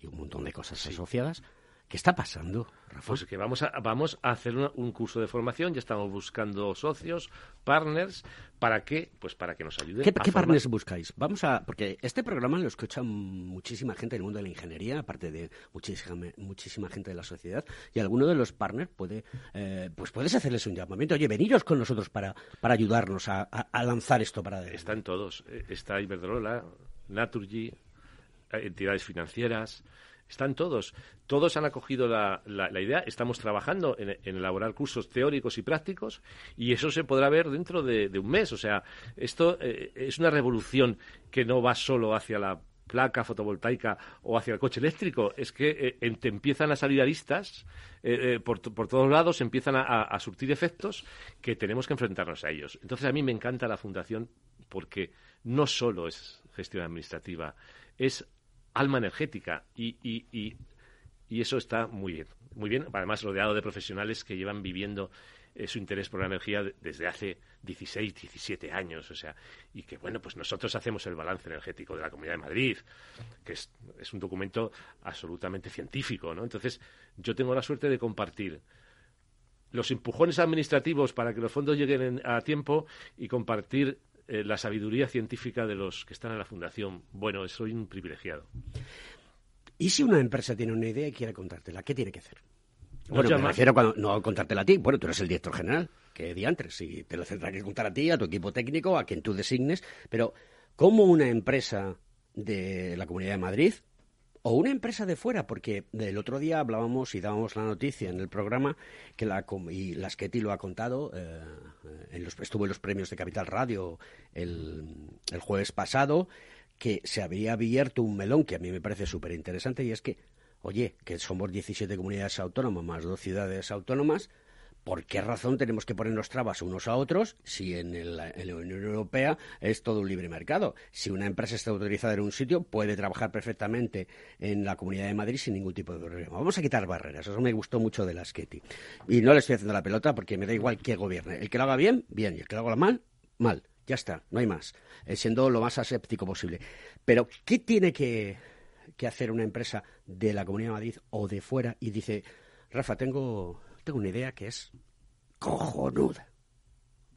y un montón de cosas asociadas ¿Qué está pasando, Rafa? Pues que vamos a, vamos a hacer un curso de formación, ya estamos buscando socios, partners, ¿para qué? Pues para que nos ayuden. ¿Qué, ¿qué partners buscáis? Vamos a, porque este programa lo escucha muchísima gente del mundo de la ingeniería, aparte de muchísima, muchísima gente de la sociedad, y alguno de los partners puede, eh, pues puedes hacerles un llamamiento. Oye, veniros con nosotros para, para ayudarnos a, lanzar esto para adelante. Están todos. Eh, está Iberdrola, Naturgy, entidades financieras, están todos. Todos han acogido la, la, idea. Estamos trabajando en, elaborar cursos teóricos y prácticos y eso se podrá ver dentro de, un mes. O sea, esto eh, es una revolución que no va solo hacia la placa fotovoltaica o hacia el coche eléctrico. Es que eh, empiezan a salir aristas eh, por, por, todos lados, empiezan a, a surtir efectos que tenemos que enfrentarnos a ellos. Entonces, a mí me encanta la Fundación porque no solo es gestión administrativa, es alma energética y, y, y, y, eso está muy bien, muy bien, además rodeado de profesionales que llevan viviendo eh, su interés por la energía desde hace 16, 17 años, o sea, y que bueno, pues nosotros hacemos el balance energético de la Comunidad de Madrid, que es, es un documento absolutamente científico, ¿no? Entonces, yo tengo la suerte de compartir los empujones administrativos para que los fondos lleguen a tiempo y compartir eh, la sabiduría científica de los que están en la fundación. Bueno, soy un privilegiado. ¿Y si una empresa tiene una idea y quiere contártela? ¿Qué tiene que hacer? Bueno, me refiero cuando, no a contártela a ti. Bueno, tú eres el director general, que diantres, si te lo tendrá que contar a ti, a tu equipo técnico, a quien tú designes, pero ¿cómo una empresa de la Comunidad de Madrid o una empresa de fuera, porque el otro día hablábamos y dábamos la noticia en el programa que la y las Ketty lo ha contado, eh, en los, estuvo en los premios de Capital Radio el, jueves pasado, que se había abierto un melón que a mí me parece súper interesante y es que oye, que somos 17 comunidades autónomas más dos ciudades autónomas, ¿por qué razón tenemos que ponernos trabas unos a otros si en, la Unión Europea es todo un libre mercado? Si una empresa está autorizada en un sitio, puede trabajar perfectamente en la Comunidad de Madrid sin ningún tipo de problema. Vamos a quitar barreras. Eso me gustó mucho de la Sketty. Y no le estoy haciendo la pelota porque me da igual que gobierne. El que lo haga bien, bien. Y el que lo haga mal, mal. Ya está, no hay más. Eh, siendo lo más aséptico posible. Pero, ¿qué tiene que, que hacer una empresa de la Comunidad de Madrid o de fuera y dice, Rafa, tengo tengo una idea que es cojonuda.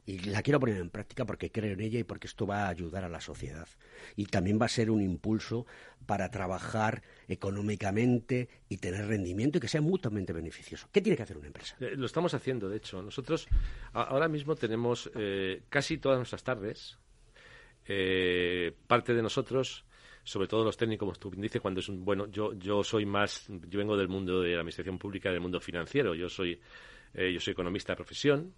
Y la quiero poner en práctica porque creo en ella y porque esto va a ayudar a la sociedad. Y también va a ser un impulso para trabajar económicamente y tener rendimiento y que sea mutuamente beneficioso. ¿Qué tiene que hacer una empresa? Eh, lo estamos haciendo, de hecho. Nosotros ahora mismo tenemos eh, casi todas nuestras tardes, eh, parte de nosotros sobre todo los técnicos, como tú dices, cuando es un, bueno, yo, yo soy más, yo vengo del mundo de la administración pública, del mundo financiero, yo soy, eh, yo soy economista de profesión,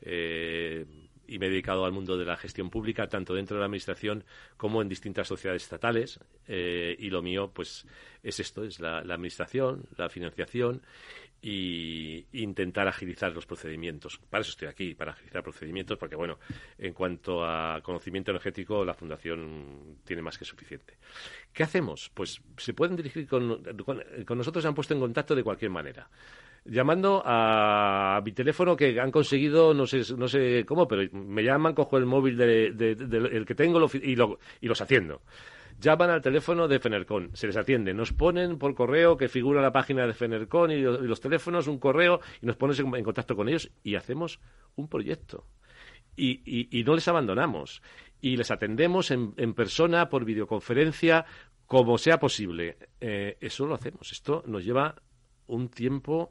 eh, y me he dedicado al mundo de la gestión pública, tanto dentro de la administración como en distintas sociedades estatales. Eh, y lo mío, pues, es esto, es la, la administración, la financiación y intentar agilizar los procedimientos. Para eso estoy aquí, para agilizar procedimientos, porque bueno, en cuanto a conocimiento energético, la Fundación tiene más que suficiente. ¿Qué hacemos? Pues se pueden dirigir con, nosotros, se han puesto en contacto de cualquier manera. Llamando a, mi teléfono que han conseguido, no sé, no sé cómo, pero me llaman, cojo el móvil del que tengo y, lo, y los atiendo llaman al teléfono de Fenercon, se les atiende, nos ponen por correo que figura la página de Fenercon y, los teléfonos, un correo, y nos pones en, contacto con ellos y hacemos un proyecto. Y, no les abandonamos. Y les atendemos en, persona, por videoconferencia, como sea posible. Eh, eso lo hacemos. Esto nos lleva un tiempo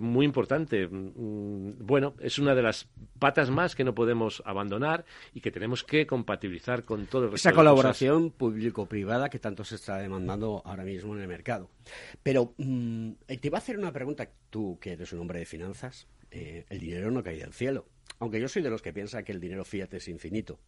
muy importante. Mm, bueno, es una de las patas más que no podemos abandonar y que tenemos que compatibilizar con todo el resto Esa colaboración público-privada que tanto se está demandando ahora mismo en el mercado. Pero mm, eh, te iba a hacer una pregunta, tú que eres un hombre de finanzas. Eh, el dinero no cae del cielo. Aunque yo soy de los que piensa que el dinero fiat es infinito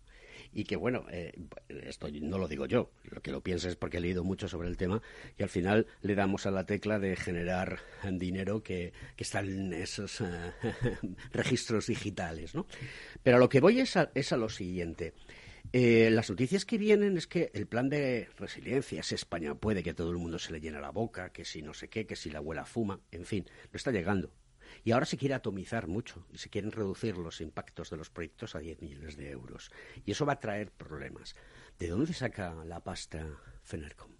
y que, bueno, eh, esto no lo digo yo, lo que lo pienso es porque he leído mucho sobre el tema y al final le damos a la tecla de generar dinero que, que esos eh, registros digitales, ¿no? Pero a lo que voy es a, es a lo siguiente. Eh, las noticias que vienen es que el plan de resiliencia es España puede que todo el mundo se le llene la boca, que si no sé qué, que si la abuela fuma, en fin, no está llegando. Y ahora se quiere atomizar mucho y se quieren reducir los impactos de los proyectos a 10 millones de euros. Y eso va a traer problemas. ¿De dónde saca la pasta Fenercom?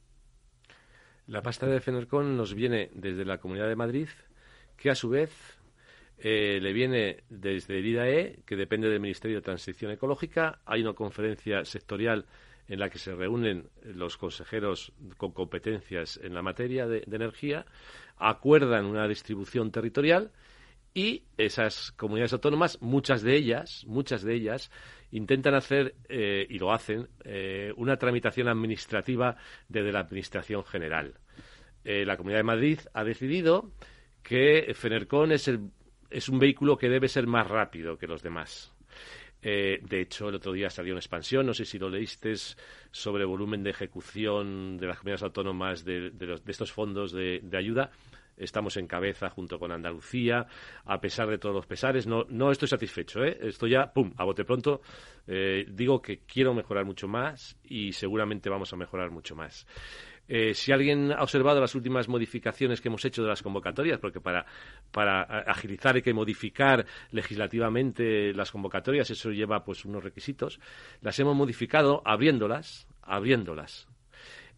La pasta de Fenercom nos viene desde la Comunidad de Madrid, que a su vez eh, le viene desde el IDAE, que depende del Ministerio de Transición Ecológica. Hay una conferencia sectorial en la que se reúnen los consejeros con competencias en la materia de energía, acuerdan una distribución territorial y esas comunidades autónomas, muchas de ellas, muchas de ellas, intentan hacer, eh, y lo hacen, eh, una tramitación administrativa desde la Administración General. Eh, la Comunidad de Madrid ha decidido que Fenercon es, el, es un vehículo que debe ser más rápido que los demás. De hecho, el otro día salió una expansión, no sé si lo leíste, sobre volumen de ejecución de las comunidades autónomas de, de, estos fondos de, ayuda estamos en cabeza junto con Andalucía, a pesar de todos los pesares. No, no estoy satisfecho, ¿eh? Esto ya, pum, a bote pronto. Eh, digo que quiero mejorar mucho más y seguramente vamos a mejorar mucho más. Eh, si alguien ha observado las últimas modificaciones que hemos hecho de las convocatorias, porque para, agilizar hay que modificar legislativamente las convocatorias, eso lleva pues unos requisitos, las hemos modificado abriéndolas, abriéndolas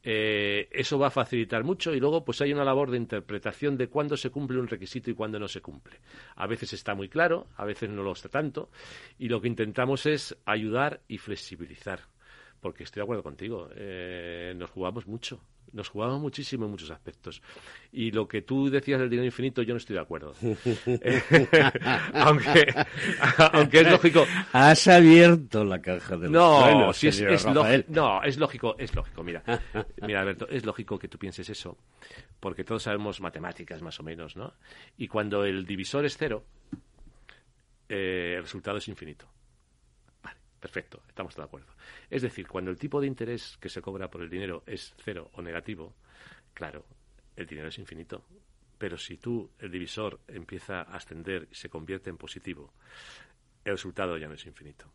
eh, eso va a facilitar mucho y luego pues hay una labor de interpretación de cuándo se cumple un requisito y cuándo no se cumple. A veces está muy claro, a veces no lo está tanto y lo que intentamos es ayudar y flexibilizar. Porque estoy de acuerdo contigo, eh, nos jugamos mucho nos jugamos muchísimo en muchos aspectos. Y lo que tú decías del dinero infinito, yo no estoy de acuerdo. aunque, aunque es lógico. Has abierto la caja de los no, es, no, es lógico, es lógico. Mira, mira, Alberto, es lógico que tú pienses eso, porque todos sabemos matemáticas más o menos, ¿no? Y cuando el divisor es cero, eh, el resultado es infinito. Perfecto, estamos de acuerdo. Es decir, cuando el tipo de interés que se cobra por el dinero es cero o negativo, claro, el dinero es infinito. Pero si tú, el divisor, empieza a ascender y se convierte en positivo, el resultado ya no es infinito.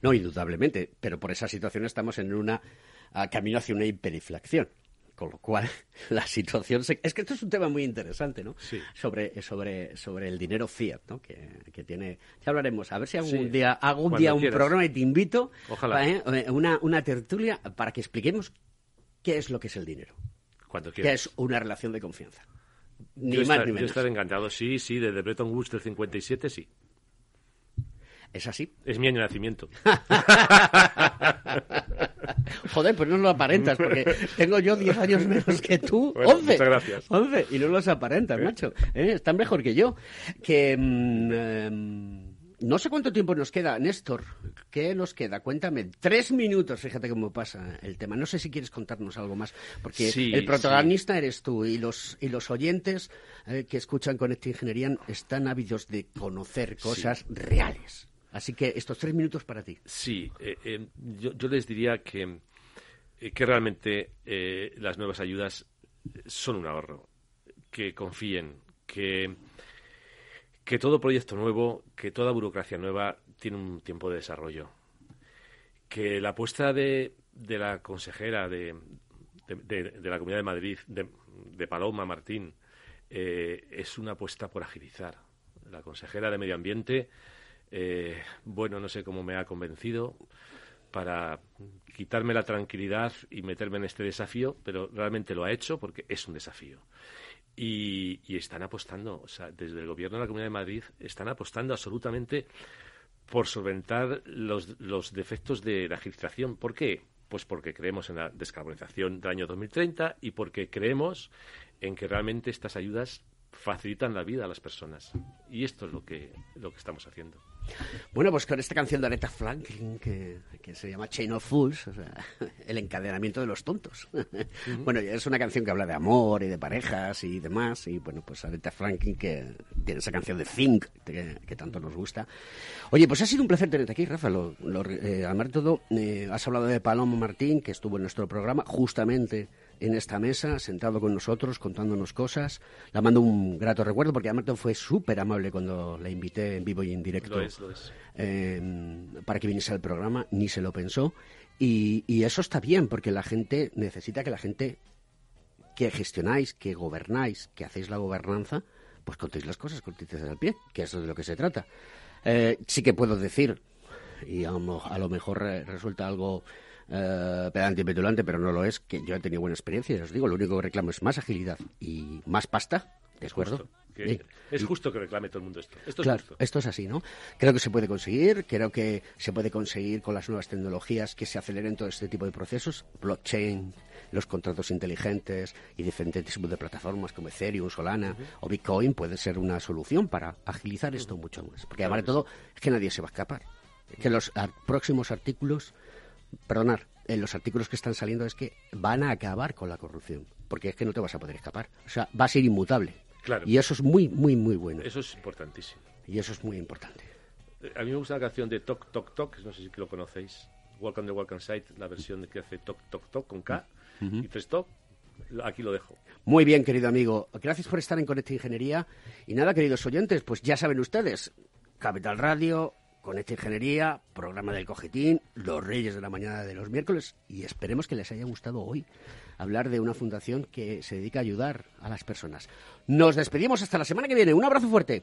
No, indudablemente, pero por esa situación estamos en una camino hacia una hiperinflación. Con lo cual, la situación... Es que esto es un tema muy interesante, ¿no? Sí. Sobre, sobre, sobre el dinero fiat, ¿no? Que, tiene... Ya hablaremos. A ver si algún día hago un día un programa y te invito Ojalá. ¿eh? Eh, una, una tertulia para que expliquemos qué es lo que es el dinero. Cuando quieras. Que es una relación de confianza. Ni yo más estar, ni menos. Yo estar encantado. Sí, sí, desde Bretton Woods del 57, sí. ¿Es así? Es mi año de nacimiento. Joder, pues no lo aparentas, porque tengo yo 10 años menos que tú. Bueno, 11. Muchas gracias. 11. Y no los aparentas, macho. ¿Eh? Están mejor que yo. Que. mm, em, no sé cuánto tiempo nos queda, Néstor. ¿Qué nos queda? Cuéntame. Tres minutos, fíjate cómo pasa el tema. No sé si quieres contarnos algo más, porque Sí, el protagonista eres tú y los, y los oyentes eh, que escuchan Conecta Ingeniería están ávidos de conocer cosas reales. Así que estos tres minutos para ti. Sí, eh, eh, yo, les diría que, eh, que realmente las nuevas ayudas son un ahorro. Que confíen, que, que todo proyecto nuevo, que toda burocracia nueva tiene un tiempo de desarrollo. Que la apuesta de, de la consejera de, de, la Comunidad de Madrid, de, Paloma Martín, es una apuesta por agilizar. La consejera de Medio Ambiente, eh, bueno, no sé cómo me ha convencido para quitarme la tranquilidad y meterme en este desafío, pero realmente lo ha hecho porque es un desafío. Y, están apostando, o sea, desde el gobierno de la Comunidad de Madrid están apostando absolutamente por solventar los, los defectos de la agilización. ¿Por qué? Pues porque creemos en la descarbonización del año 2030 y porque creemos en que realmente estas ayudas facilitan la vida a las personas. Y esto es lo que, lo que estamos haciendo. Bueno, pues con esta canción de Aretha Franklin que, que se llama Chain of Fools, o sea, el encadenamiento de los tontos. Bueno, es una canción que habla de amor y de parejas y demás. Y bueno, pues Aretha Franklin que tiene esa canción de Think que, que tanto nos gusta. Oye, pues ha sido un placer tenerte aquí, Rafa. Lo, lo, eh, además de todo, eh, has hablado de Paloma Martín, que estuvo en nuestro programa justamente en esta mesa, sentado con nosotros, contándonos cosas. La mando un grato recuerdo porque además fue súper amable cuando la invité en vivo y en directo Lo es, lo es. eh, para que viniese al programa, ni se lo pensó. Y, y eso está bien, porque la gente necesita que la gente que gestionáis, que gobernáis, que hacéis la gobernanza, pues contéis las cosas con al pie, que eso es de lo que se trata. Eh, sí que puedo decir, y a lo, a lo mejor eh, resulta algo eh, pedante y petulante, pero no lo es, que yo he tenido buena experiencia, ya os digo, lo único que reclamo es más agilidad y más pasta, ¿de acuerdo? Justo, que Sí. es Y- justo que reclame todo el mundo esto. Esto claro, es justo. esto es así, ¿no? Creo que se puede conseguir, creo que se puede conseguir con las nuevas tecnologías que se aceleren todo este tipo de procesos, blockchain, los contratos inteligentes y diferentes tipos de plataformas como Ethereum, Solana o Bitcoin puede ser una solución para agilizar esto mucho más. Porque además de todo, es que nadie se va a escapar. Es que los próximos artículos, perdonar, en los artículos que están saliendo es que van a acabar con la corrupción, porque es que no te vas a poder escapar. O sea, va a ser inmutable. Claro. Y eso es muy, muy, muy bueno. Eso es importantísimo. Y eso es muy importante. Eh, A mí me gusta la canción de Toc Toc Toc, no sé si lo conocéis. Walk on the Walk on Site, la versión que hace Toc Toc Toc con K y tres Toc. Aquí lo dejo. Muy bien, querido amigo. Gracias por estar en Conecta Ingeniería. Y nada, queridos oyentes, pues ya saben ustedes, Capital Radio, Conecta Ingeniería, programa del Cojetín, Los Reyes de la Mañana de los miércoles. Y esperemos que les haya gustado hoy hablar de una fundación que se dedica a ayudar a las personas. Nos despedimos hasta la semana que viene. Un abrazo fuerte.